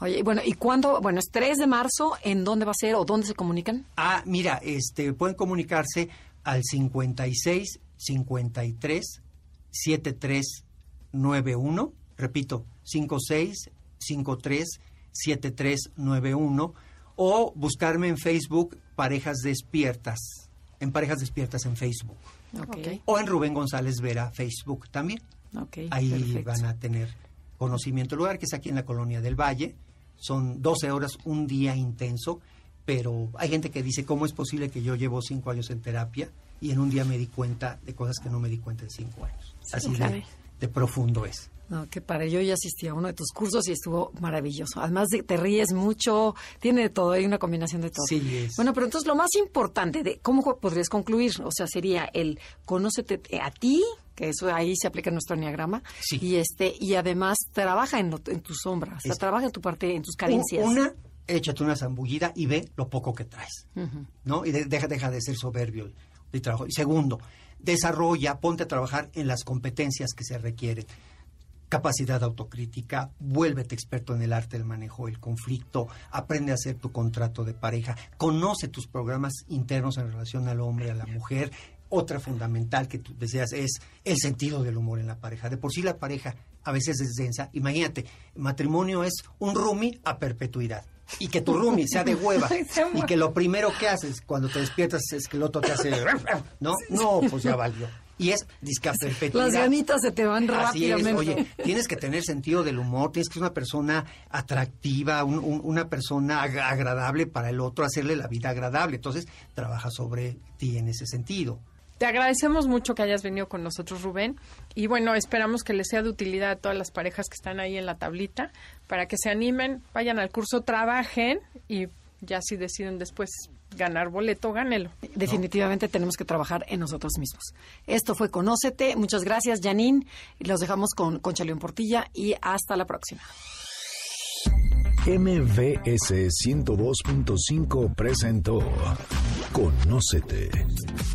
Oye, y bueno, ¿y cuándo? Bueno, es 3 de marzo, ¿en dónde va a ser o dónde se comunican? Ah, mira, este, pueden comunicarse al 56 53 73 7391, repito, 56537391 o buscarme en Facebook Parejas Despiertas, en Parejas Despiertas en Facebook Ok, o en Rubén González Vera Facebook también. Ahí perfecto. van a tener conocimiento. El lugar que es aquí en la colonia del Valle, son 12 horas, un día intenso, pero hay gente que dice, ¿cómo es posible que yo llevo cinco años en terapia y en un día me di cuenta de cosas que no me di cuenta en cinco años? Así de, profundo es. No, que para yo ya asistí a uno de tus cursos y estuvo maravilloso. Además de te ríes mucho, tiene de todo, hay una combinación de todo. Sí, es. Bueno, pero entonces lo más importante de cómo podrías concluir, o sea, sería el conócete a ti, que eso ahí se aplica en nuestro enneagrama, Sí. y este y además trabaja en, lo- en tus sombras, o sea, trabaja en tu parte, en tus carencias. Un- Una, échate una zambullida y ve lo poco que traes. ¿no? Y de- deja, deja de ser soberbio el trabajo. Y segundo, desarrolla, ponte a trabajar en las competencias que se requieren. Capacidad autocrítica, vuélvete experto en el arte del manejo del conflicto, aprende a hacer tu contrato de pareja, conoce tus programas internos en relación al hombre, a la mujer. Otra fundamental que tú deseas es el sentido del humor en la pareja. De por sí la pareja a veces es densa. Imagínate, matrimonio es un roomie a perpetuidad. Y que tu roomie sea de hueva. y que lo primero que haces cuando te despiertas es que el otro te hace... ¿No? No, pues ya valió. Y es disca perpetuidad. Las ganitas se te van Así es, rápidamente. oye, tienes que tener sentido del humor, tienes que ser una persona atractiva, un- un- una persona ag- agradable para el otro, hacerle la vida agradable. Entonces, trabaja sobre ti en ese sentido. Te agradecemos mucho que hayas venido con nosotros, Rubén. Y bueno, esperamos que les sea de utilidad a todas las parejas que están ahí en la tablita para que se animen, vayan al curso, trabajen y ya si deciden después ganar boleto, gánelo. Definitivamente tenemos que trabajar en nosotros mismos. Esto fue Conócete. Muchas gracias, Janine. Y Los dejamos con Concha León Portilla y hasta la próxima. MVS 102.5 presentó Conócete.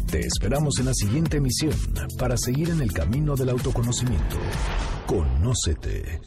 Te esperamos en la siguiente emisión para seguir en el camino del autoconocimiento. Conócete.